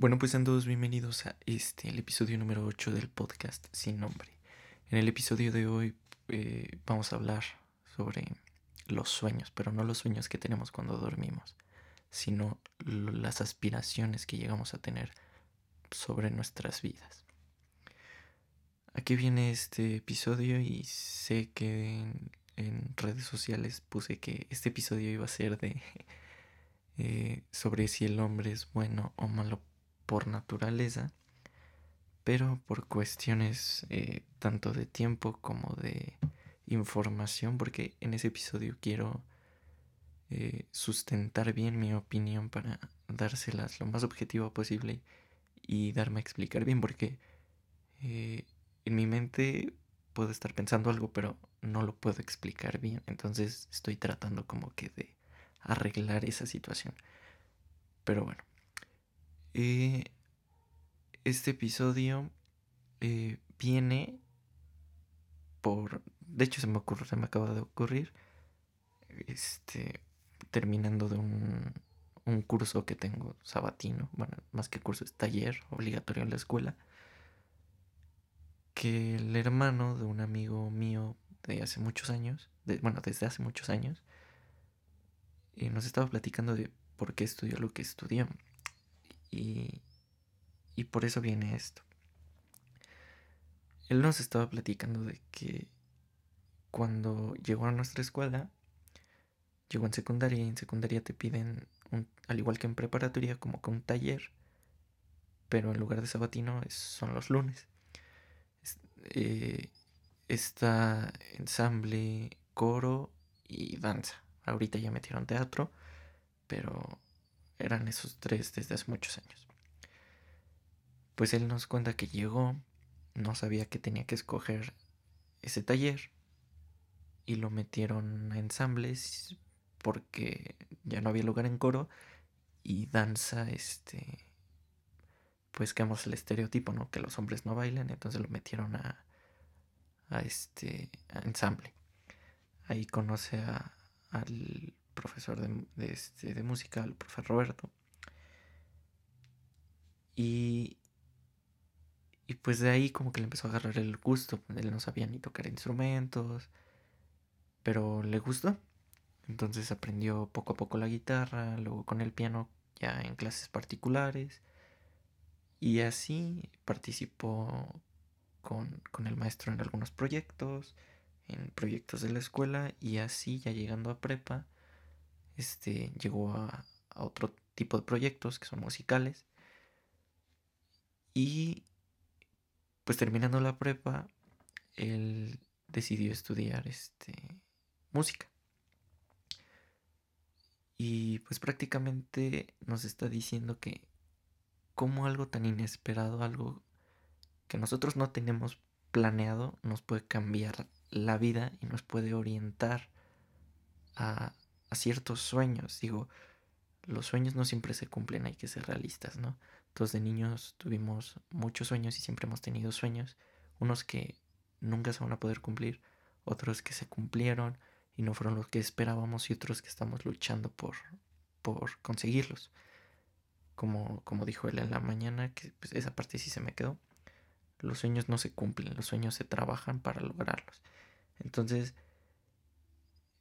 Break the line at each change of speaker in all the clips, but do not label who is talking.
Bueno, pues sean todos bienvenidos a este, el episodio número 8 del podcast Sin Nombre. En el episodio de hoy eh, vamos a hablar sobre los sueños, pero no los sueños que tenemos cuando dormimos, sino las aspiraciones que llegamos a tener sobre nuestras vidas. Aquí viene este episodio y sé que en, redes sociales puse que este episodio iba a ser de eh, sobre si el hombre es bueno o malo por naturaleza, pero por cuestiones eh, tanto de tiempo como de información, porque en ese episodio quiero eh, sustentar bien mi opinión para dárselas lo más objetivo posible y darme a explicar bien, porque eh, en mi mente puedo estar pensando algo, pero no lo puedo explicar bien, entonces estoy tratando como que de arreglar esa situación. Pero bueno, eh, este episodio eh, viene por. De hecho, se me ocurre, se me acaba de ocurrir. Este. Terminando de un, un curso que tengo sabatino. Bueno, más que curso, es taller obligatorio en la escuela. Que el hermano de un amigo mío de hace muchos años, bueno, desde hace muchos años, eh, nos estaba platicando de por qué estudió lo que estudió. Y, y por eso viene esto. Él nos estaba platicando de que cuando llegó a nuestra escuela, llegó en secundaria y en secundaria te piden, al igual que en preparatoria, como que un taller, pero en lugar de sabatino son los lunes. Eh, está ensamble, coro y danza. Ahorita ya metieron teatro, pero eran esos tres desde hace muchos años. Pues él nos cuenta que llegó, no sabía que tenía que escoger ese taller y lo metieron a ensambles porque ya no había lugar en coro y danza este pues quedamos el estereotipo no que los hombres no bailan entonces lo metieron a a este ensamble ahí conoce a, al profesor de, este, de música, el profesor Roberto. Y, y pues de ahí como que le empezó a agarrar el gusto. Él no sabía ni tocar instrumentos, pero le gustó. Entonces aprendió poco a poco la guitarra, luego con el piano ya en clases particulares. Y así participó con, con el maestro en algunos proyectos, en proyectos de la escuela y así ya llegando a prepa este, llegó a, otro tipo de proyectos que son musicales. Y pues terminando la prepa, él decidió estudiar este, música. Y pues prácticamente nos está diciendo que como algo tan inesperado, algo que nosotros no tenemos planeado, nos puede cambiar la vida y nos puede orientar a, a ciertos sueños. Digo, los sueños no siempre se cumplen, hay que ser realistas, ¿no? Todos de niños tuvimos muchos sueños y siempre hemos tenido sueños, unos que nunca se van a poder cumplir, otros que se cumplieron y no fueron los que esperábamos y otros que estamos luchando por, por conseguirlos. Como, como dijo él en la mañana, que pues, esa parte sí se me quedó. Los sueños no se cumplen, los sueños se trabajan para lograrlos. Entonces,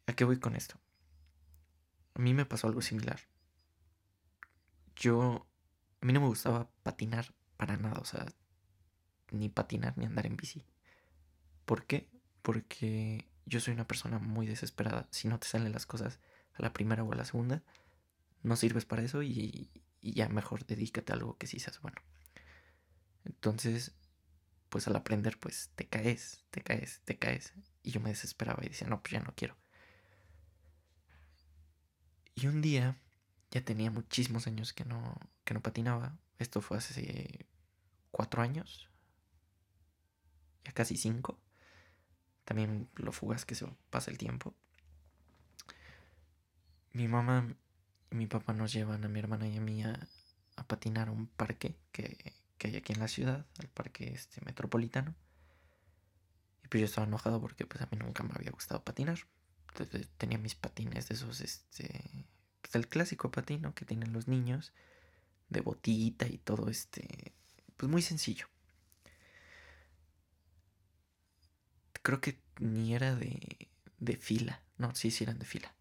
¿a qué voy con esto? A mí me pasó algo similar. Yo, a mí no me gustaba patinar para nada, o sea, ni patinar ni andar en bici. ¿Por qué? Porque yo soy una persona muy desesperada. Si no te salen las cosas a la primera o a la segunda, no sirves para eso y, y ya mejor dedícate a algo que sí seas bueno. Entonces, pues al aprender, pues te caes, te caes, te caes. Y yo me desesperaba y decía, no, pues ya no quiero. Y un día, ya tenía muchísimos años que no, que no patinaba. Esto fue hace cuatro años. Ya casi cinco. También lo fugas que se pasa el tiempo. Mi mamá y mi papá nos llevan a mi hermana y a mí a, patinar a un parque que, que, hay aquí en la ciudad, al parque este metropolitano. Y pues yo estaba enojado porque pues a mí nunca me había gustado patinar tenía mis patines de esos, este, pues el clásico patino que tienen los niños, de botita y todo este, pues muy sencillo. Creo que ni era de, de fila, no, sí, sí eran de fila.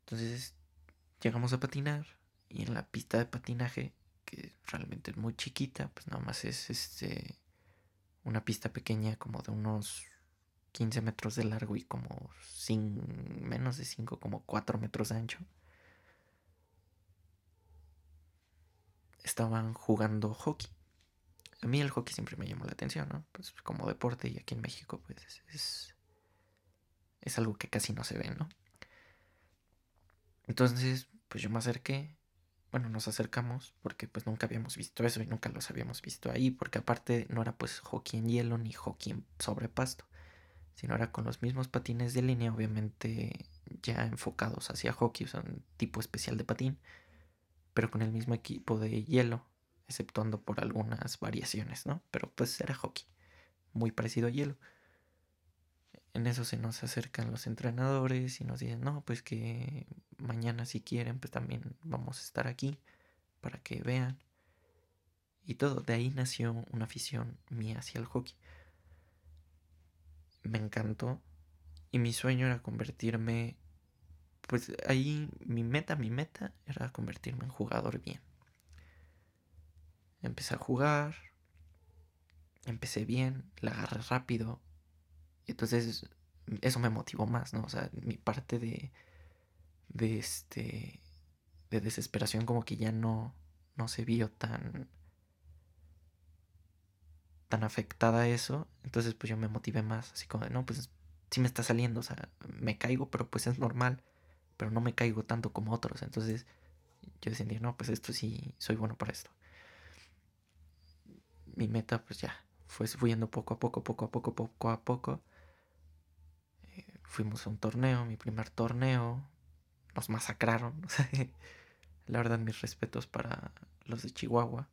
Entonces llegamos a patinar y en la pista de patinaje, que realmente es muy chiquita, pues nada más es este una pista pequeña como de unos 15 metros de largo y como sin menos de 5, como 4 metros de ancho. Estaban jugando hockey. A mí el hockey siempre me llamó la atención, ¿no? Pues como deporte y aquí en México pues es, es algo que casi no se ve, ¿no? Entonces, pues yo me acerqué, bueno, nos acercamos porque pues nunca habíamos visto eso y nunca los habíamos visto ahí, porque aparte no era pues hockey en hielo ni hockey sobre pasto, sino era con los mismos patines de línea, obviamente ya enfocados hacia hockey, o sea, un tipo especial de patín, pero con el mismo equipo de hielo, exceptuando por algunas variaciones, ¿no? Pero pues era hockey, muy parecido a hielo en eso se nos acercan los entrenadores y nos dicen, no, pues que mañana si quieren, pues también vamos a estar aquí para que vean. Y todo, de ahí nació una afición mía hacia el hockey. Me encantó y mi sueño era convertirme, pues ahí mi meta, mi meta era convertirme en jugador bien. Empecé a jugar, empecé bien, la agarré rápido, entonces eso me motivó más, ¿no? O sea, mi parte de, de este, de desesperación como que ya no, no se vio tan, tan afectada a eso. Entonces pues yo me motivé más, así como de, no, pues sí me está saliendo, o sea, me caigo, pero pues es normal, pero no me caigo tanto como otros. Entonces yo decía, no, pues esto sí, soy bueno para esto. Mi meta pues ya fue subiendo poco a poco, poco a poco, poco a poco fuimos a un torneo, mi primer torneo, nos masacraron. La verdad, mis respetos para los de Chihuahua.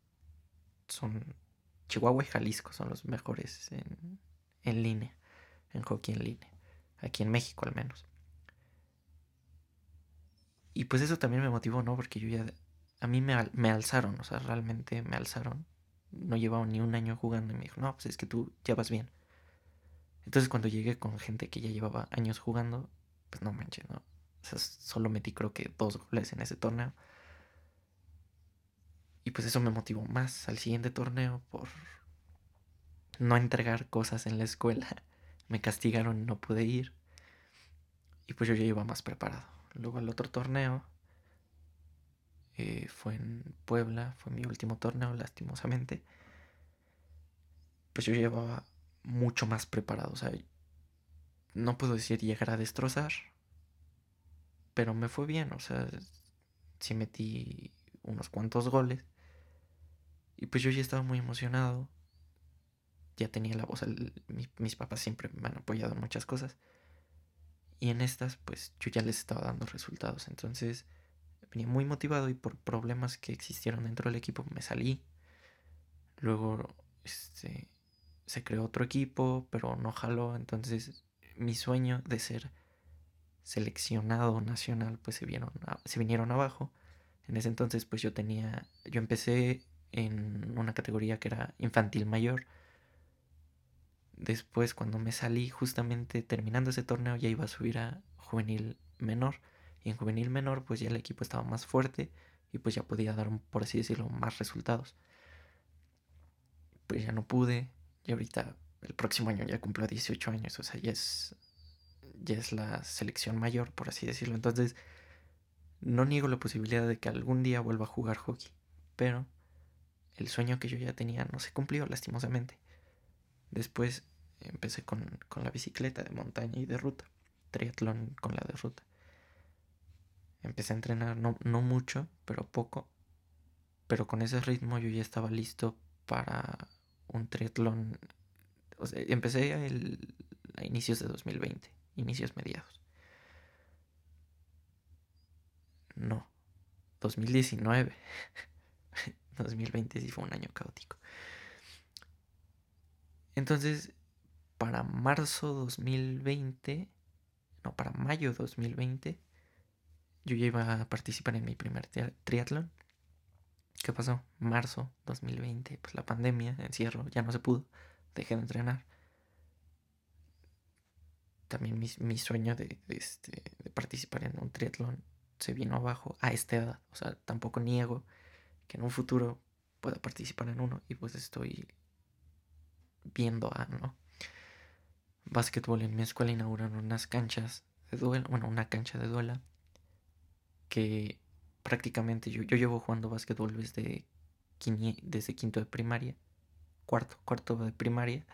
Son Chihuahua y Jalisco son los mejores en, en línea, en hockey en línea, aquí en México al menos. Y pues eso también me motivó, ¿no? Porque yo ya, a mí me, me alzaron, o sea, realmente me alzaron. No llevaba ni un año jugando y me dijo, no, pues es que tú ya vas bien. Entonces cuando llegué con gente que ya llevaba años jugando, pues no manches, ¿no? O sea, solo metí creo que dos goles en ese torneo. Y pues eso me motivó más al siguiente torneo por no entregar cosas en la escuela. Me castigaron y no pude ir. Y pues yo ya iba más preparado. Luego el otro torneo eh, fue en Puebla, fue mi último torneo, lastimosamente. Pues yo llevaba mucho más preparado. O sea, no puedo decir llegar a destrozar, pero me fue bien. O sea, sí metí unos cuantos goles. Y pues yo ya estaba muy emocionado. Ya tenía la voz. mis papás siempre me han apoyado en muchas cosas. Y en estas, pues yo ya les estaba dando resultados. Entonces venía muy motivado y por problemas que existieron dentro del equipo me salí. Luego, este, se creó otro equipo, pero no jaló. Entonces mi sueño de ser seleccionado nacional pues se, vieron, se vinieron abajo. En ese entonces pues yo tenía, yo empecé en una categoría que era infantil mayor. Después cuando me salí justamente terminando ese torneo ya iba a subir a juvenil menor. Y en juvenil menor pues ya el equipo estaba más fuerte y pues ya podía dar, por así decirlo, más resultados. Pues ya no pude, y ahorita, el próximo año ya cumplo 18 años, o sea, ya es, ya es la selección mayor, por así decirlo. Entonces, no niego la posibilidad de que algún día vuelva a jugar hockey, pero el sueño que yo ya tenía no se cumplió, lastimosamente. Después empecé con, con la bicicleta de montaña y de ruta, triatlón con la de ruta. Empecé a entrenar, no, no mucho, pero poco. Pero con ese ritmo yo ya estaba listo para un triatlón. Empecé a inicios de 2020, inicios mediados. No, 2019. 2020 sí fue un año caótico. Entonces, para marzo 2020, no, para mayo 2020, yo ya iba a participar en mi primer triatlón. ¿qué pasó? Marzo 2020, pues la pandemia, encierro, ya no se pudo, dejé de entrenar. También mi, sueño de, este, de participar en un triatlón se vino abajo a esta edad. O sea, tampoco niego que en un futuro pueda participar en uno y pues estoy viendo a, ¿no? Básquetbol en mi escuela inauguraron unas canchas de duela, bueno, una cancha de duela que prácticamente yo, yo llevo jugando básquetbol desde, desde quinto de primaria, cuarto, cuarto de primaria.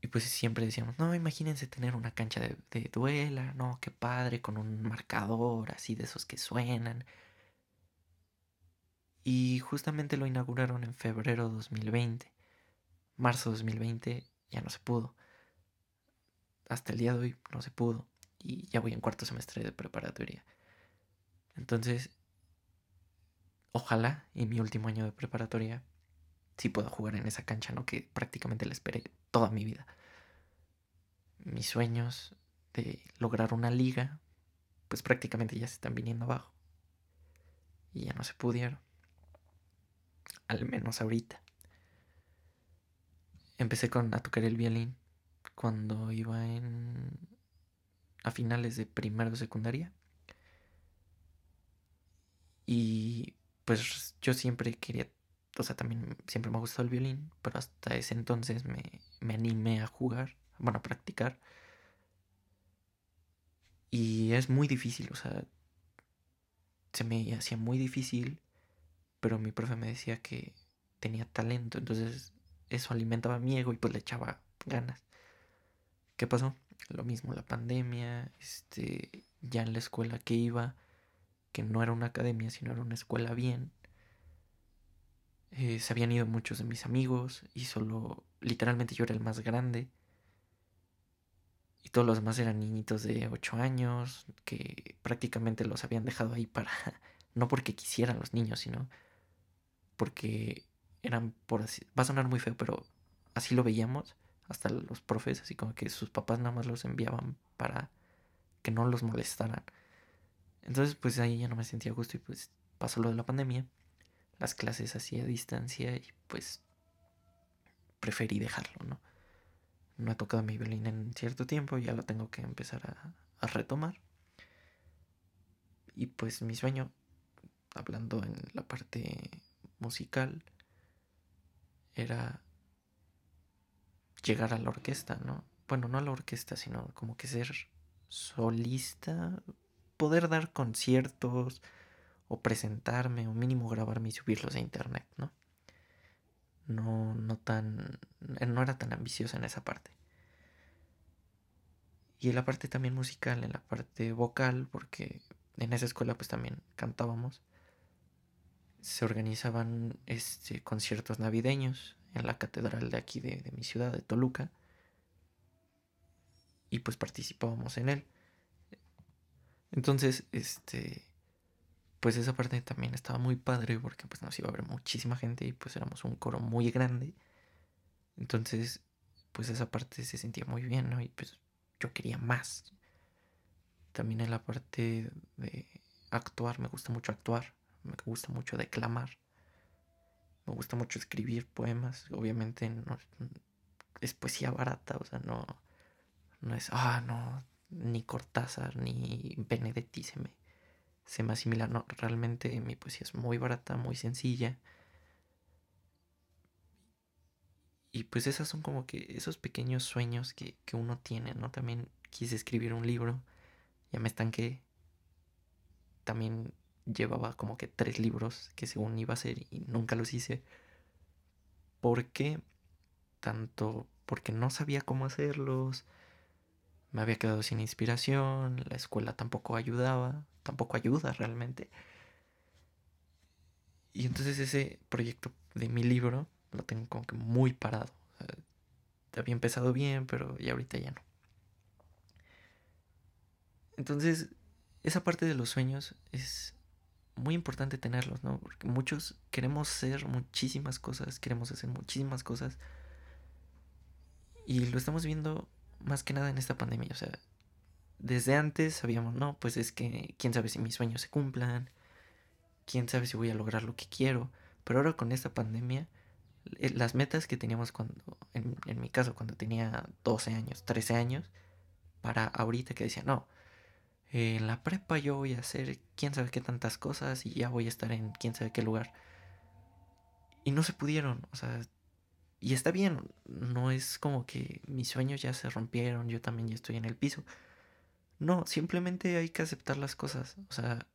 Y pues siempre decíamos, no, imagínense tener una cancha de, de, duela, no, qué padre, con un marcador así de esos que suenan. Y justamente lo inauguraron en febrero 2020. Marzo 2020 ya no se pudo. Hasta el día de hoy no se pudo. Y ya voy en cuarto semestre de preparatoria. Entonces, ojalá en mi último año de preparatoria sí pueda jugar en esa cancha, ¿no? Que prácticamente la esperé toda mi vida. Mis sueños de lograr una liga, pues prácticamente ya se están viniendo abajo. Y ya no se pudieron. Al menos ahorita. Empecé con a tocar el violín cuando iba en a finales de primero de secundaria. Y pues yo siempre quería, o sea, también siempre me ha gustado el violín, pero hasta ese entonces me, me animé a jugar, bueno, a practicar. Y es muy difícil, o sea, se me hacía muy difícil, pero mi profe me decía que tenía talento, entonces eso alimentaba mi ego y pues le echaba ganas. ¿Qué pasó? Lo mismo, la pandemia, este, ya en la escuela que iba, que no era una academia, sino era una escuela bien. Eh, se habían ido muchos de mis amigos y solo, literalmente yo era el más grande. Y todos los demás eran niñitos de 8 años que prácticamente los habían dejado ahí para, no porque quisieran los niños, sino porque eran por así, va a sonar muy feo, pero así lo veíamos, hasta los profes, así como que sus papás nada más los enviaban para que no los molestaran. Entonces, pues ahí ya no me sentía gusto y pues pasó lo de la pandemia, las clases así a distancia y pues preferí dejarlo, ¿no? No he tocado mi violín en cierto tiempo, ya lo tengo que empezar a, a retomar. Y pues mi sueño, hablando en la parte musical, era llegar a la orquesta, ¿no? Bueno, no a la orquesta, sino como que ser solista, poder dar conciertos o presentarme o mínimo grabarme y subirlos a internet, ¿no? No, no tan, no era tan ambiciosa en esa parte. Y en la parte también musical, en la parte vocal, porque en esa escuela pues también cantábamos, se organizaban este, conciertos navideños en la catedral de aquí de, de mi ciudad, de Toluca, y pues participábamos en él. Entonces, este, pues esa parte también estaba muy padre porque pues nos iba a ver muchísima gente y pues éramos un coro muy grande. Entonces, pues esa parte se sentía muy bien, ¿no? Y pues yo quería más. También en la parte de actuar, me gusta mucho actuar, me gusta mucho declamar, me gusta mucho escribir poemas, obviamente no es poesía barata, o sea, no, no es, ah, no, ni Cortázar ni Benedetti se me, se me asimila. No, realmente mi poesía es muy barata, muy sencilla. Y pues esas son como que esos pequeños sueños que, que uno tiene, ¿no? También quise escribir un libro, ya me estanqué. También llevaba como que tres libros que según iba a ser y nunca los hice. ¿Por qué? Tanto porque no sabía cómo hacerlos, me había quedado sin inspiración, la escuela tampoco ayudaba, tampoco ayuda realmente. Y entonces ese proyecto de mi libro lo tengo como que muy parado. había empezado bien, pero ya ahorita ya no. Entonces, esa parte de los sueños es muy importante tenerlos, ¿no? Porque muchos queremos ser muchísimas cosas, queremos hacer muchísimas cosas. Y lo estamos viendo más que nada en esta pandemia. O sea, desde antes sabíamos, no, pues es que quién sabe si mis sueños se cumplan. quién sabe si voy a lograr lo que quiero. Pero ahora con esta pandemia, eh, las metas que teníamos cuando, en, en mi caso, cuando tenía 12 años, 13 años, para ahorita que decía, no, en la prepa yo voy a hacer quién sabe qué tantas cosas y ya voy a estar en quién sabe qué lugar. Y no se pudieron, o sea, y está bien, no es como que mis sueños ya se rompieron, yo también ya estoy en el piso. No, simplemente hay que aceptar las cosas, o sea,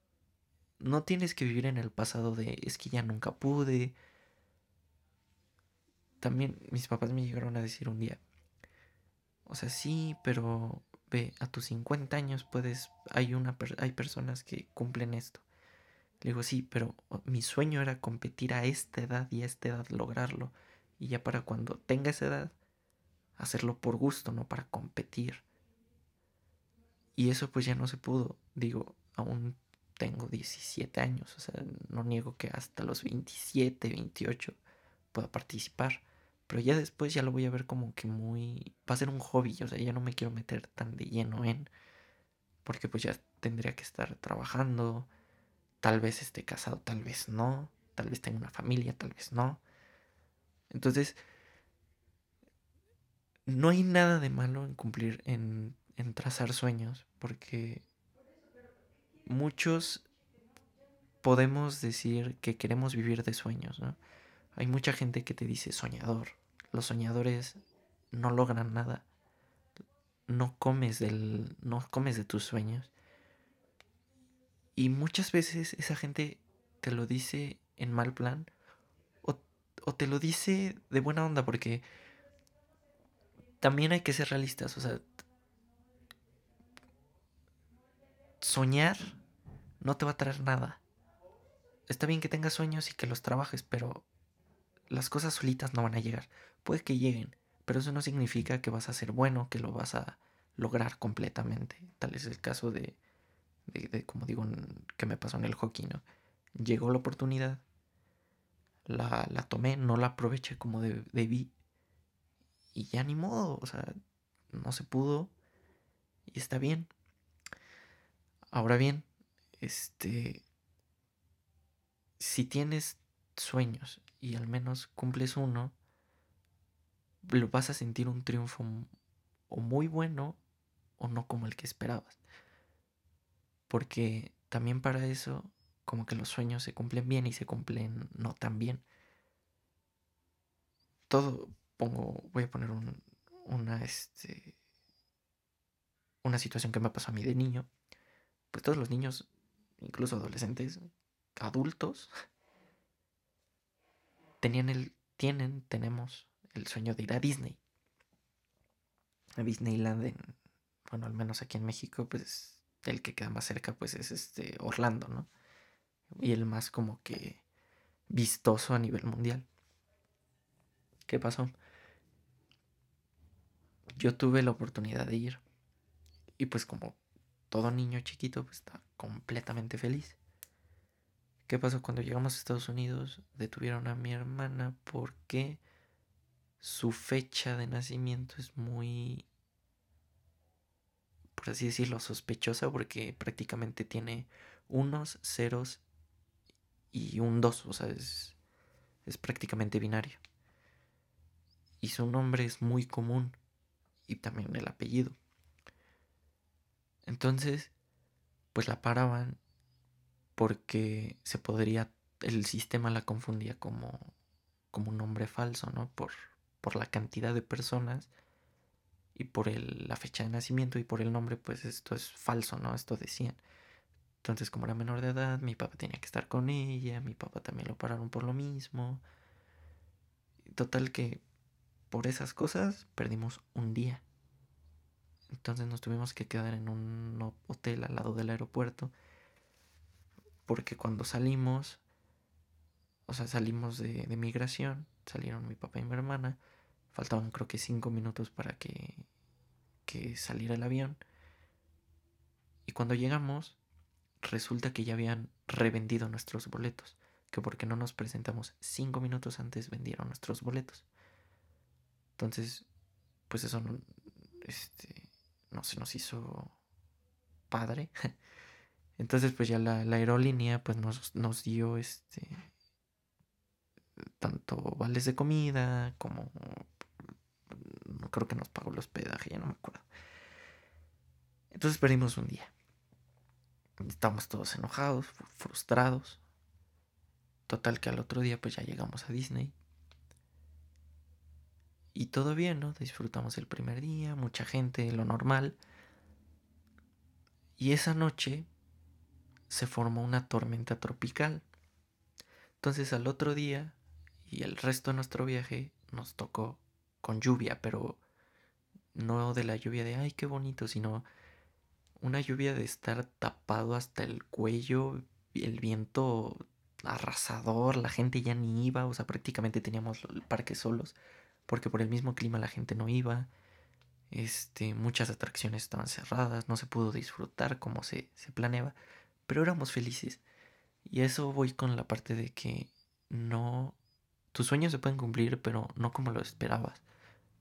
no tienes que vivir en el pasado de es que ya nunca pude. También mis papás me llegaron a decir un día, o sea, sí, pero a tus 50 años puedes, hay, una, hay personas que cumplen esto. Le digo, sí, pero mi sueño era competir a esta edad y a esta edad lograrlo. Y ya para cuando tenga esa edad, hacerlo por gusto, no para competir. Y eso pues ya no se pudo. Digo, aún tengo 17 años, o sea, no niego que hasta los 27, 28 pueda participar. Pero ya después ya lo voy a ver como que muy... Va a ser un hobby, o sea, ya no me quiero meter tan de lleno en... Porque pues ya tendría que estar trabajando, tal vez esté casado, tal vez no, tal vez tenga una familia, tal vez no. Entonces, no hay nada de malo en cumplir, en, en trazar sueños, porque muchos podemos decir que queremos vivir de sueños, ¿no? Hay mucha gente que te dice soñador. Los soñadores no logran nada. No comes del no comes de tus sueños. Y muchas veces esa gente te lo dice en mal plan o, o te lo dice de buena onda porque también hay que ser realistas, o sea, soñar no te va a traer nada. Está bien que tengas sueños y que los trabajes, pero las cosas solitas no van a llegar. Puede que lleguen, pero eso no significa que vas a ser bueno, que lo vas a lograr completamente. Tal es el caso de, como digo, que me pasó en el hockey, ¿no? Llegó la oportunidad, la tomé, no la aproveché como debí. Y ya ni modo, o sea, no se pudo. Y está bien. Ahora bien, este, si tienes sueños y al menos cumples uno, lo vas a sentir un triunfo o muy bueno o no como el que esperabas. Porque también para eso, como que los sueños se cumplen bien y se cumplen no tan bien. Todo, pongo, voy a poner un, una, este, una situación que me pasó a mí de niño pues todos los niños, incluso adolescentes, adultos, tenían el, tienen, tenemos el sueño de ir a Disney. A Disneyland en, bueno, al menos aquí en México, pues el que queda más cerca, pues es este Orlando, ¿no? Y el más como que vistoso a nivel mundial. ¿Qué pasó? Yo tuve la oportunidad de ir. Y pues como todo niño chiquito pues, está completamente feliz. ¿Qué pasó cuando llegamos a Estados Unidos? Detuvieron a mi hermana porque su fecha de nacimiento es muy, por así decirlo, sospechosa porque prácticamente tiene unos, ceros y un dos, o sea, es, es prácticamente binario. Y su nombre es muy común y también el apellido. Entonces, pues la paraban porque se podría, el sistema la confundía como, como un nombre falso, ¿no? Por, por la cantidad de personas y por el, la fecha de nacimiento y por el nombre, pues esto es falso, ¿no? Esto decían. Entonces, como era menor de edad, mi papá tenía que estar con ella, mi papá también lo pararon por lo mismo. Total que por esas cosas perdimos un día. Entonces nos tuvimos que quedar en un hotel al lado del aeropuerto. Porque cuando salimos, o sea, salimos de, migración, salieron mi papá y mi hermana. Faltaban creo que cinco minutos para que, que saliera el avión. Y cuando llegamos, resulta que ya habían revendido nuestros boletos. Que porque no nos presentamos cinco minutos antes vendieron nuestros boletos. Entonces, pues eso no, este, no se nos hizo padre. Entonces, pues ya la, aerolínea pues nos, nos, dio este tanto vales de comida como creo que nos pagó el hospedaje, ya no me acuerdo. Entonces perdimos un día. Estamos todos enojados, frustrados. Total que al otro día pues ya llegamos a Disney. Y todo bien, ¿no? Disfrutamos el primer día, mucha gente, lo normal. Y esa noche se formó una tormenta tropical. Entonces al otro día y el resto de nuestro viaje nos tocó con lluvia, pero no de la lluvia de ay, qué bonito, sino una lluvia de estar tapado hasta el cuello, el viento arrasador, la gente ya ni iba, o sea, prácticamente teníamos el parque solos porque por el mismo clima la gente no iba. Este, muchas atracciones estaban cerradas, no se pudo disfrutar como se, se planeaba, pero éramos felices. Y eso voy con la parte de que no, tus sueños se pueden cumplir, pero no como lo esperabas.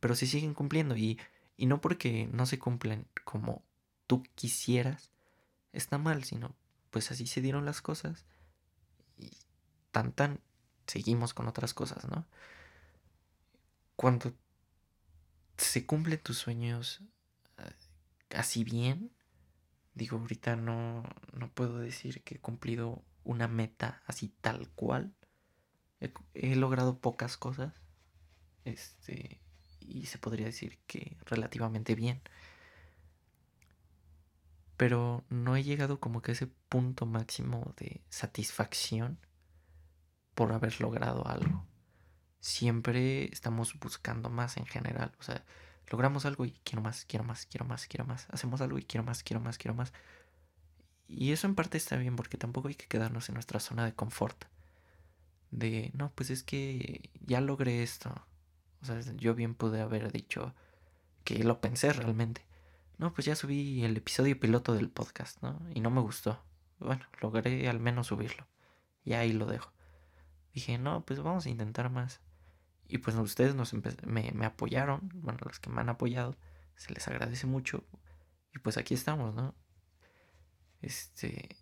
Pero se siguen cumpliendo y, y no porque no se cumplen como tú quisieras, está mal, sino pues así se dieron las cosas y tan tan seguimos con otras cosas, ¿no? cuando se cumplen tus sueños eh, así bien, digo, ahorita no, no puedo decir que he cumplido una meta así tal cual. He, logrado pocas cosas. Este. Y se podría decir que relativamente bien. Pero no he llegado como que a ese punto máximo de satisfacción por haber logrado algo siempre estamos buscando más en general. O sea, logramos algo y quiero más, quiero más, quiero más, quiero más. Hacemos algo y quiero más, quiero más, quiero más. Y eso en parte está bien porque tampoco hay que quedarnos en nuestra zona de confort. De, no, pues es que ya logré esto. O sea, yo bien pude haber dicho que lo pensé realmente. No, pues ya subí el episodio piloto del podcast, ¿no? Y no me gustó. Bueno, logré al menos subirlo. Y ahí lo dejo. Dije, no, pues vamos a intentar más. Y pues ustedes nos me, apoyaron, bueno, los que me han apoyado, se les agradece mucho. Y pues aquí estamos, ¿no? Este.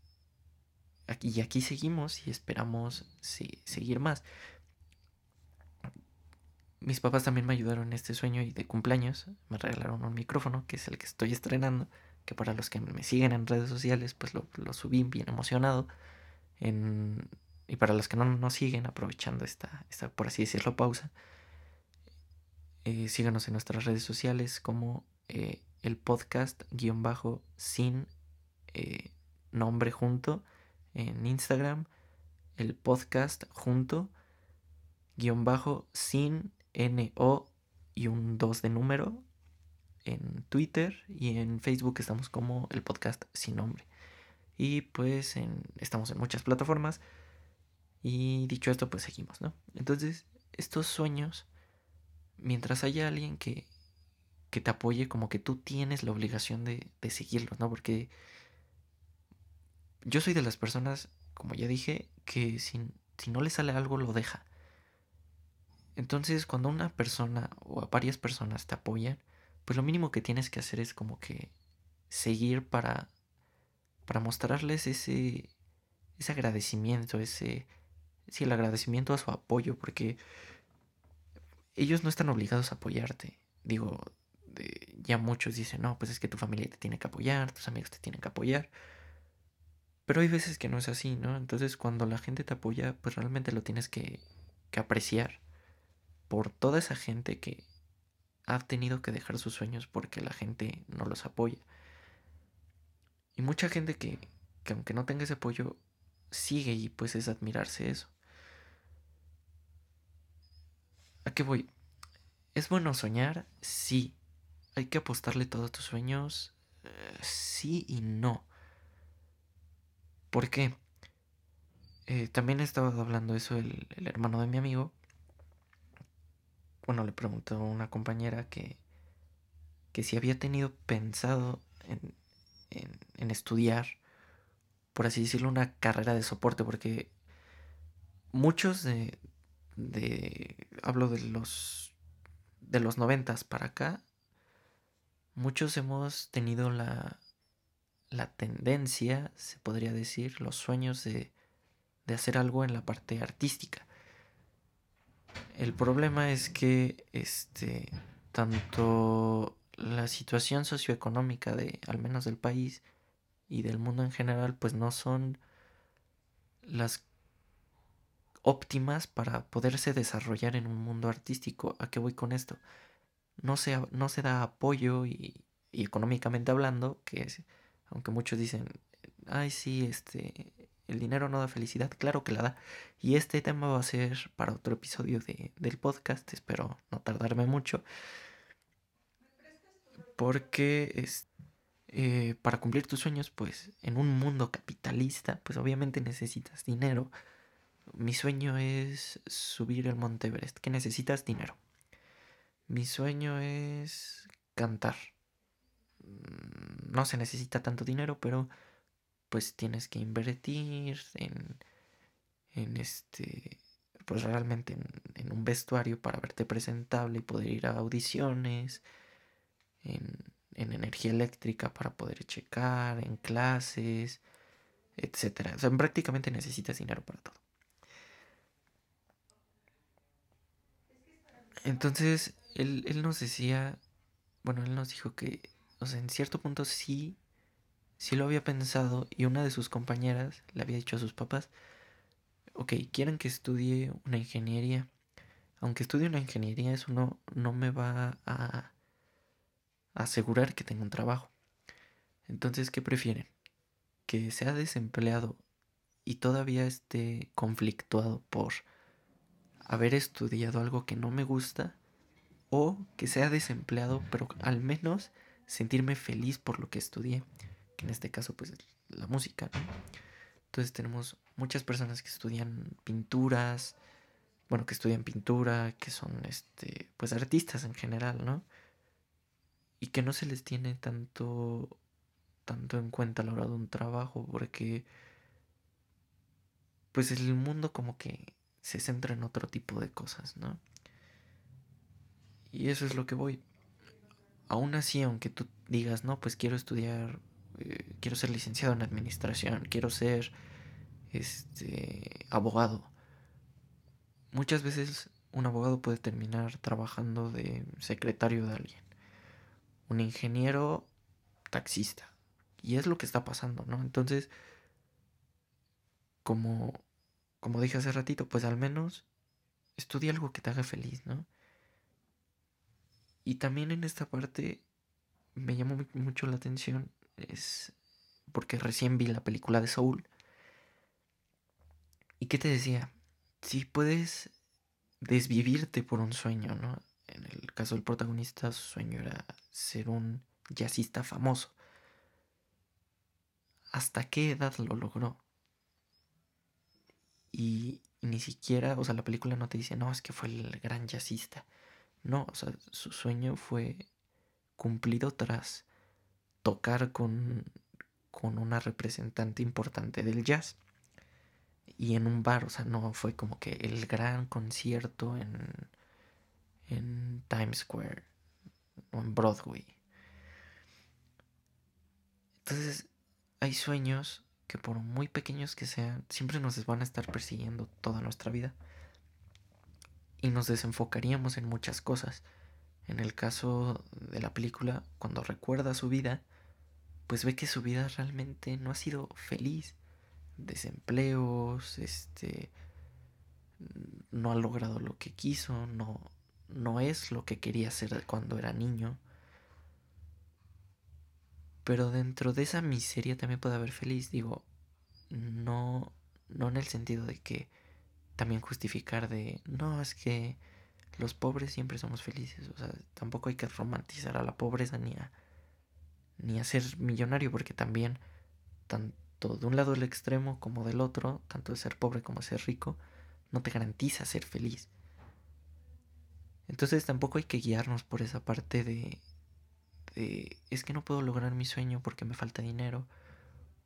Y aquí seguimos y esperamos seguir más. Mis papás también me ayudaron en este sueño y de cumpleaños me regalaron un micrófono, que es el que estoy estrenando, que para los que me siguen en redes sociales, pues lo, subí bien emocionado. Y para los que no nos siguen, aprovechando esta, esta, por así decirlo, pausa, eh, síganos en nuestras redes sociales como eh, el podcast guion bajo sin eh, nombre junto en Instagram, el podcast junto guion bajo sin N-O y un 2 de número en Twitter y en Facebook estamos como el podcast sin nombre. Y pues estamos en muchas plataformas. Y dicho esto, pues seguimos, ¿no? Entonces, estos sueños, mientras haya alguien que, que te apoye, como que tú tienes la obligación de, de seguirlos, ¿no? Porque yo soy de las personas, como ya dije, que si no le sale algo, lo deja. Entonces, cuando una persona o varias personas te apoyan, pues lo mínimo que tienes que hacer es como que seguir para, para mostrarles ese, ese agradecimiento, ese, sí, el agradecimiento a su apoyo, porque ellos no están obligados a apoyarte. Digo, ya muchos dicen, no, pues es que tu familia te tiene que apoyar, tus amigos te tienen que apoyar. Pero hay veces que no es así, ¿no? Entonces cuando la gente te apoya, pues realmente lo tienes que apreciar por toda esa gente que ha tenido que dejar sus sueños porque la gente no los apoya. Y mucha gente que, que aunque no tenga ese apoyo, sigue y pues es admirarse eso. ¿A qué voy? ¿Es bueno soñar? Sí. ¿Hay que apostarle todos tus sueños? Eh, sí y no. ¿Por qué? Eh, también estaba hablando eso el, hermano de mi amigo. Bueno, le preguntó a una compañera que, que si había tenido pensado en, en estudiar, por así decirlo, una carrera de soporte, porque muchos de, de hablo de los de los noventas para acá muchos hemos tenido la la tendencia, se podría decir, los sueños de, de hacer algo en la parte artística. El problema es que este tanto la situación socioeconómica de al menos del país y del mundo en general pues no son las óptimas para poderse desarrollar en un mundo artístico. ¿A qué voy con esto? No se, no se da apoyo y, y económicamente hablando, que es, aunque muchos dicen, ay sí, este, el dinero no da felicidad, claro que la da. Y este tema va a ser para otro episodio de, del podcast, espero no tardarme mucho. Porque es, eh, para cumplir tus sueños, pues en un mundo capitalista, pues obviamente necesitas dinero. Mi sueño es subir el Monte Everest. ¿Qué necesitas? Dinero. Mi sueño es cantar. Mm, no se necesita tanto dinero, pero pues tienes que invertir en, en este, pues realmente en, un vestuario para verte presentable y poder ir a audiciones, en, en energía eléctrica para poder checar, en clases, etcétera. O sea, prácticamente necesitas dinero para todo. Entonces, él, él nos decía, bueno, él nos dijo que, o sea, en cierto punto sí sí lo había pensado y una de sus compañeras le había dicho a sus papás, ok, quieren que estudie una ingeniería. Aunque estudie una ingeniería, eso no, no me va a asegurar que tenga un trabajo. Entonces, ¿qué prefieren? Que sea desempleado y todavía esté conflictuado por haber estudiado algo que no me gusta o que sea desempleado pero al menos sentirme feliz por lo que estudié en este caso pues la música. Entonces tenemos muchas personas que estudian pinturas, bueno, que estudian pintura, que son este, pues artistas en general, ¿no? Y que no se les tiene tanto tanto en cuenta a la hora de un trabajo porque pues el mundo como que se centra en otro tipo de cosas, ¿no? Y eso es lo que voy. Aún así, aunque tú digas, no, pues quiero estudiar eh, quiero ser licenciado en administración, quiero ser este abogado. Muchas veces un abogado puede terminar trabajando de secretario de alguien. Un ingeniero taxista. Y es lo que está pasando, ¿no? Entonces, como, como dije hace ratito, pues al menos estudia algo que te haga feliz, ¿no? Y también en esta parte me llamó mucho la atención es porque recién vi la película de Soul. ¿Y qué te decía? Si puedes desvivirte por un sueño, ¿no? En el caso del protagonista, su sueño era ser un jazzista famoso. ¿Hasta qué edad lo logró? Y, y, ni siquiera, o sea, la película no te dice, no, es que fue el gran jazzista. No, o sea, su sueño fue cumplido tras tocar con, con una representante importante del jazz. Y en un bar, o sea, no fue como que el gran concierto en, en Times Square o en Broadway. Entonces, hay sueños que por muy pequeños que sean, siempre nos van a estar persiguiendo toda nuestra vida. Y nos desenfocaríamos en muchas cosas. En el caso de la película, cuando recuerda su vida, pues ve que su vida realmente no ha sido feliz. Desempleos, este no ha logrado lo que quiso, no no es lo que quería ser cuando era niño. Pero dentro de esa miseria también puede haber feliz, digo, no no en el sentido de que también justificar de no, es que los pobres siempre somos felices, o sea, tampoco hay que romantizar a la pobreza ni a ni a ser millonario, porque también, tanto de un lado el extremo como del otro, tanto de ser pobre como de ser rico, no te garantiza ser feliz. Entonces tampoco hay que guiarnos por esa parte de, de, es que no puedo lograr mi sueño porque me falta dinero,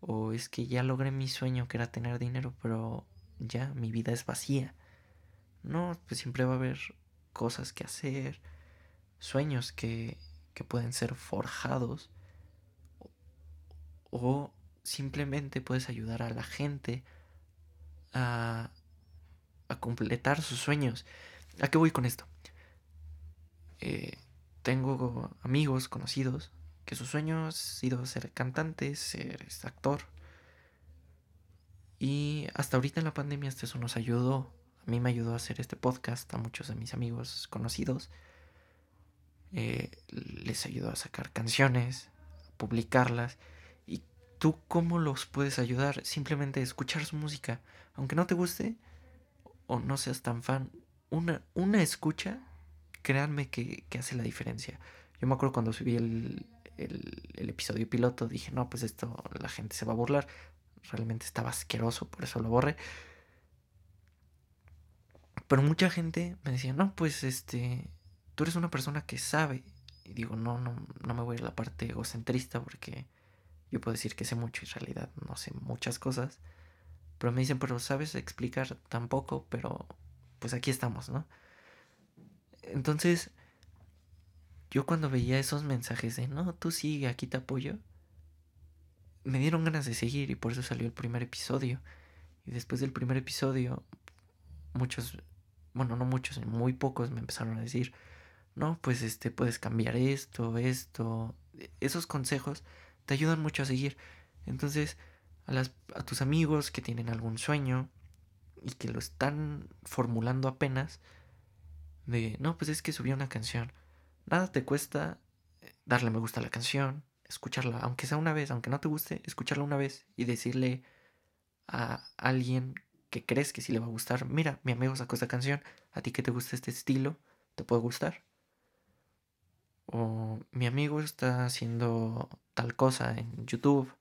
o es que ya logré mi sueño que era tener dinero, pero ya mi vida es vacía. No, pues siempre va a haber cosas que hacer, sueños que, que pueden ser forjados o simplemente puedes ayudar a la gente a, completar sus sueños. ¿A qué voy con esto? Eh, tengo amigos conocidos que su sueño ha sido ser cantante, ser actor. Y hasta ahorita en la pandemia esto eso nos ayudó. A mí me ayudó a hacer este podcast, a muchos de mis amigos conocidos. Eh, les ayudó a sacar canciones, a publicarlas. ¿Y tú cómo los puedes ayudar? Simplemente escuchar su música. Aunque no te guste o no seas tan fan, una, una escucha, créanme que, que hace la diferencia. Yo me acuerdo cuando subí el, el, episodio piloto, dije, no, pues esto la gente se va a burlar. Realmente estaba asqueroso, por eso lo borré. Pero mucha gente me decía, no, pues este, tú eres una persona que sabe. Y digo, no, no, no me voy a a la parte egocentrista porque yo puedo decir que sé mucho y en realidad no sé muchas cosas. Pero me dicen, pero sabes explicar tampoco, pero pues aquí estamos, ¿no? Entonces, yo cuando veía esos mensajes de, no, tú sigue, aquí te apoyo, me dieron ganas de seguir y por eso salió el primer episodio. Y después del primer episodio, muchos, bueno, no muchos, muy pocos me empezaron a decir, no, pues este, puedes cambiar esto, esto. Esos consejos te ayudan mucho a seguir. Entonces, a, tus amigos que tienen algún sueño y que lo están formulando apenas, de, no, pues es que subí una canción. Nada te cuesta eh, darle me gusta a la canción, escucharla, aunque sea una vez, aunque no te guste, escucharla una vez y decirle a alguien que crees que sí le va a gustar, mira, mi amigo sacó esta canción, a ti que te gusta este estilo, te puede gustar. O mi amigo está haciendo tal cosa en YouTube,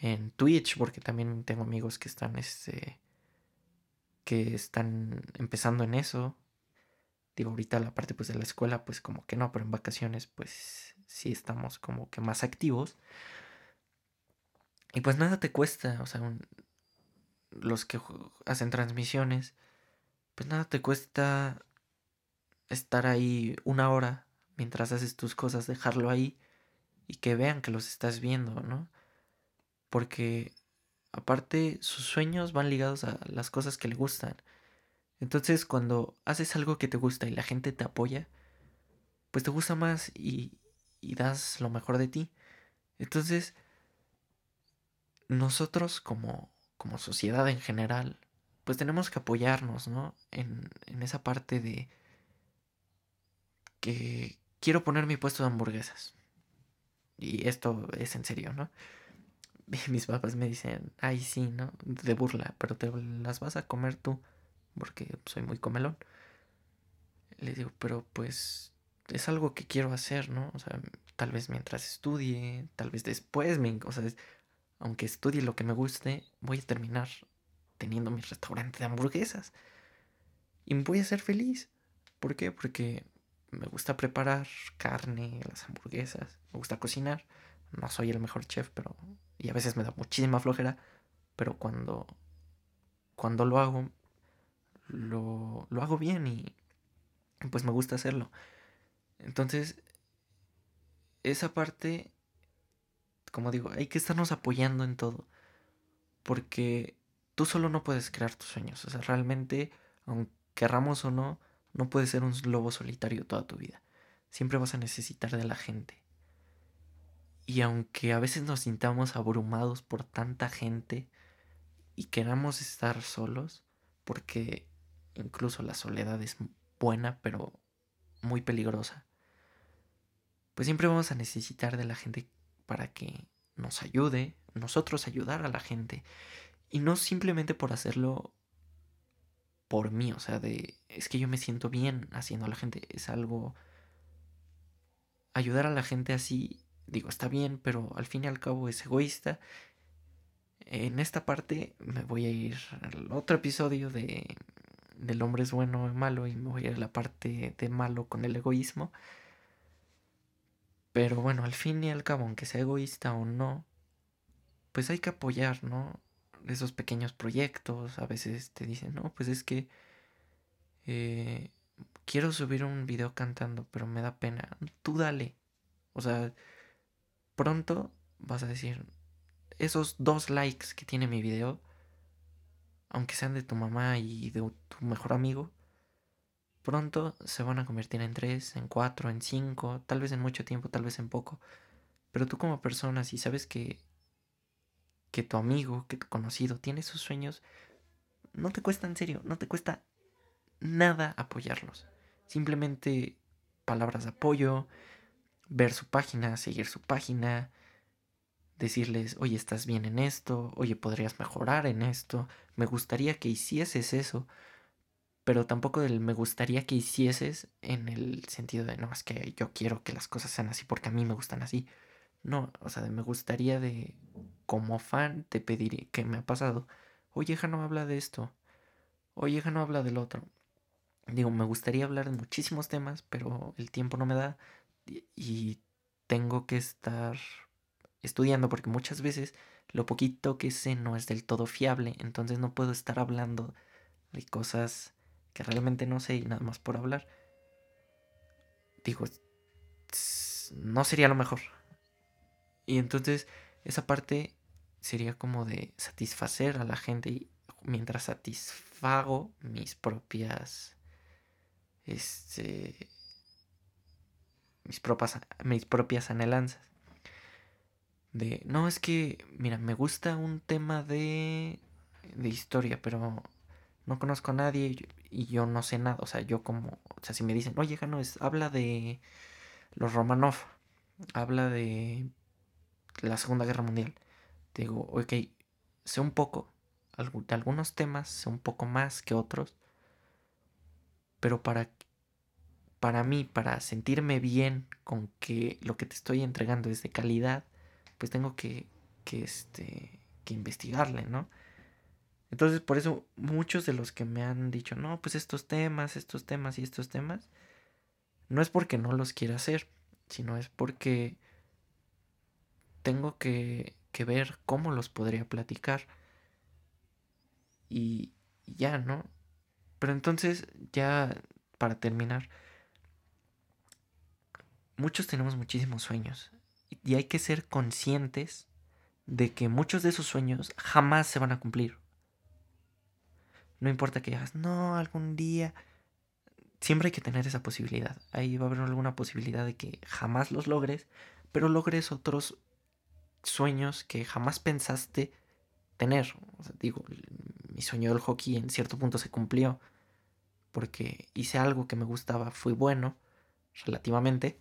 en Twitch, porque también tengo amigos que están este que están empezando en eso. Digo, ahorita la parte pues de la escuela pues como que no, pero en vacaciones pues sí estamos como que más activos. Y pues nada te cuesta, o sea, los que hacen transmisiones, pues nada te cuesta estar ahí una hora mientras haces tus cosas, dejarlo ahí y que vean que los estás viendo, ¿no? Porque aparte sus sueños van ligados a las cosas que le gustan. Entonces cuando haces algo que te gusta y la gente te apoya, pues te gusta más y, y das lo mejor de ti. Entonces, nosotros como, como sociedad en general, pues tenemos que apoyarnos, ¿no? En, en esa parte de que quiero poner mi puesto de hamburguesas. Y esto es en serio, ¿no? mis papás me dicen, ay, sí, ¿no? De burla, pero te las vas a comer tú porque soy muy comelón. Le digo, pero pues es algo que quiero hacer, ¿no? O sea, tal vez mientras estudie, tal vez después, me, o sea, aunque estudie lo que me guste, voy a terminar teniendo mi restaurante de hamburguesas. Y voy a ser feliz. ¿Por qué? Porque me gusta preparar carne, las hamburguesas, me gusta cocinar. No soy el mejor chef, pero... Y a veces me da muchísima flojera, pero cuando... Cuando lo hago, lo, lo hago bien y pues me gusta hacerlo. Entonces, esa parte, como digo, hay que estarnos apoyando en todo. Porque tú solo no puedes crear tus sueños. O sea, realmente, aunque querramos o no, no puedes ser un lobo solitario toda tu vida. Siempre vas a necesitar de la gente. Y aunque a veces nos sintamos abrumados por tanta gente y queramos estar solos, porque incluso la soledad es buena, pero muy peligrosa, pues siempre vamos a necesitar de la gente para que nos ayude, nosotros ayudar a la gente. Y no simplemente por hacerlo por mí, o sea, de es que yo me siento bien haciendo a la gente, es algo ayudar a la gente así, digo, está bien, pero al fin y al cabo es egoísta. En esta parte me voy a ir al otro episodio de del hombre es bueno o malo y me voy a ir a la parte de malo con el egoísmo. Pero bueno, al fin y al cabo, aunque sea egoísta o no, pues hay que apoyar, ¿no? Esos pequeños proyectos. A veces te dicen, no, pues es que eh, quiero subir un video cantando, pero me da pena. Tú dale. O sea, pronto vas a decir, esos dos likes que tiene mi video, aunque sean de tu mamá y de tu mejor amigo, pronto se van a convertir en tres, en cuatro, en cinco, tal vez en mucho tiempo, tal vez en poco. Pero tú como persona, si sabes que, que tu amigo, que tu conocido tiene sus sueños, no te cuesta en serio, no te cuesta nada apoyarlos. Simplemente palabras de apoyo, ver su página, seguir su página, decirles, oye, estás bien en esto, oye, podrías mejorar en esto, me gustaría que hicieses eso, pero tampoco del me gustaría que hicieses en el sentido de, no, es que yo quiero que las cosas sean así porque a mí me gustan así. No, o sea, de me gustaría de, como fan, te pediría, que me ha pasado, oye, hija, no habla de esto, oye, hija, no habla del otro. Digo, me gustaría hablar de muchísimos temas, pero el tiempo no me da y tengo que estar estudiando porque muchas veces lo poquito que sé no es del todo fiable, entonces no puedo estar hablando de cosas que realmente no sé y nada más por hablar. Digo, no sería lo mejor. Y entonces esa parte sería como de satisfacer a la gente y mientras satisfago mis propias este mis propias mis propias anhelanzas de, no, es que, mira, me gusta un tema de, de historia, pero no conozco a nadie y yo no sé nada. O sea, yo como, o sea, si me dicen, oye, no, es, habla de los Romanov, habla de la Segunda Guerra Mundial. Digo, ok, sé un poco, de algunos temas, sé un poco más que otros, pero para, para mí, para sentirme bien con que lo que te estoy entregando es de calidad, pues tengo que, que, este, que investigarle, ¿no? Entonces, por eso muchos de los que me han dicho, no, pues estos temas, estos temas y estos temas, no es porque no los quiera hacer, sino es porque tengo que, que ver cómo los podría platicar. Y ya, ¿no? Pero entonces, ya para terminar, muchos tenemos muchísimos sueños y hay que ser conscientes de que muchos de esos sueños jamás se van a cumplir. No importa que digas, no, algún día. Siempre hay que tener esa posibilidad. Ahí va a haber alguna posibilidad de que jamás los logres, pero logres otros sueños que jamás pensaste tener. digo, mi sueño del hockey en cierto punto se cumplió porque hice algo que me gustaba, fui bueno relativamente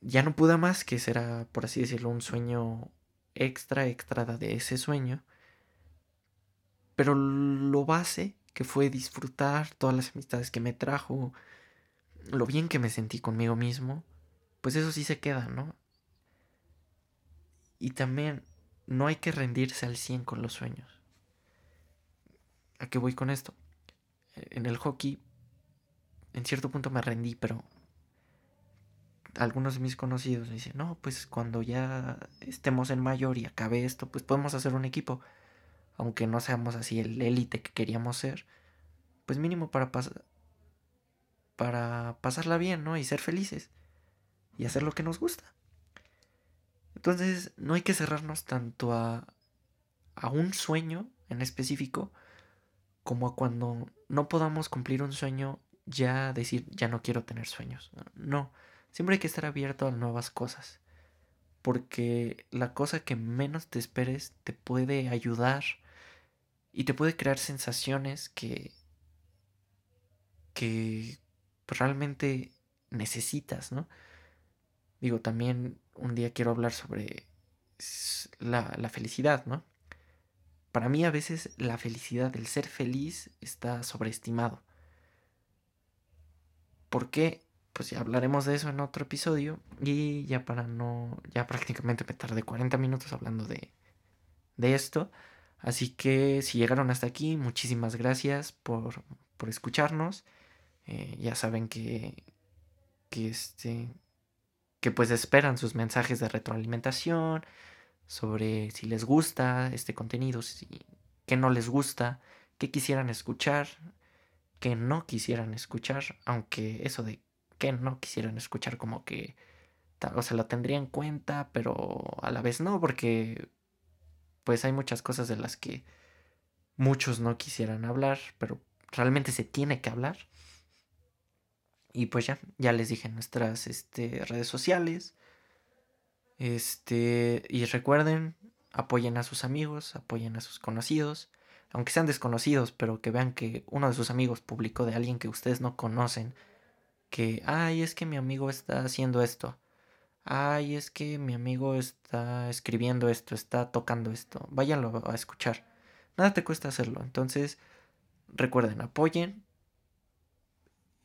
ya no pude más, que será, por así decirlo, un sueño extra, extra de ese sueño. Pero lo base, que fue disfrutar todas las amistades que me trajo, lo bien que me sentí conmigo mismo, pues eso sí se queda, ¿no? Y también no hay que rendirse al 100 con los sueños. ¿A qué voy con esto? En el hockey, en cierto punto me rendí, pero algunos de mis conocidos dicen, no, pues cuando ya estemos en mayor y acabe esto, pues podemos hacer un equipo. Aunque no seamos así el élite que queríamos ser, pues mínimo para, para pasarla bien, ¿no? Y ser felices. Y hacer lo que nos gusta. Entonces, no hay que cerrarnos tanto a, a un sueño en específico como a cuando no podamos cumplir un sueño ya decir, ya no quiero tener sueños. No, Siempre hay que estar abierto a nuevas cosas. Porque la cosa que menos te esperes te puede ayudar y te puede crear sensaciones que, que realmente necesitas, ¿no? Digo, también un día quiero hablar sobre la, la felicidad, ¿no? Para mí a veces la felicidad, el ser feliz, está sobreestimado. ¿Por qué? pues ya hablaremos de eso en otro episodio. Y ya para no, ya prácticamente me tardé 40 minutos hablando de, de esto. Así que si llegaron hasta aquí, muchísimas gracias por, por escucharnos. Eh, ya saben que, que, este, que pues esperan sus mensajes de retroalimentación sobre si les gusta este contenido, si, qué no les gusta, qué quisieran escuchar, qué no quisieran escuchar, aunque eso de que no quisieran escuchar como que o sea, lo tendría en cuenta, pero a la vez no, porque pues hay muchas cosas de las que muchos no quisieran hablar, pero realmente se tiene que hablar. Y pues ya, ya les dije nuestras este, redes sociales. Este, y recuerden, apoyen a sus amigos, apoyen a sus conocidos, aunque sean desconocidos, pero que vean que uno de sus amigos publicó de alguien que ustedes no conocen, que, ay, es que mi amigo está haciendo esto, ay, es que mi amigo está escribiendo esto, está tocando esto, váyanlo a escuchar. Nada te cuesta hacerlo, entonces recuerden, apoyen,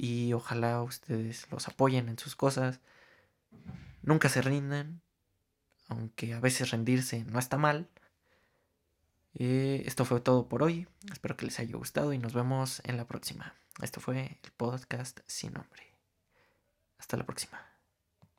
y ojalá ustedes los apoyen en sus cosas. Nunca se rinden, aunque a veces rendirse no está mal. Eh, esto fue todo por hoy. Espero que les haya gustado y nos vemos en la próxima. Esto fue el podcast sin nombre. Hasta la próxima.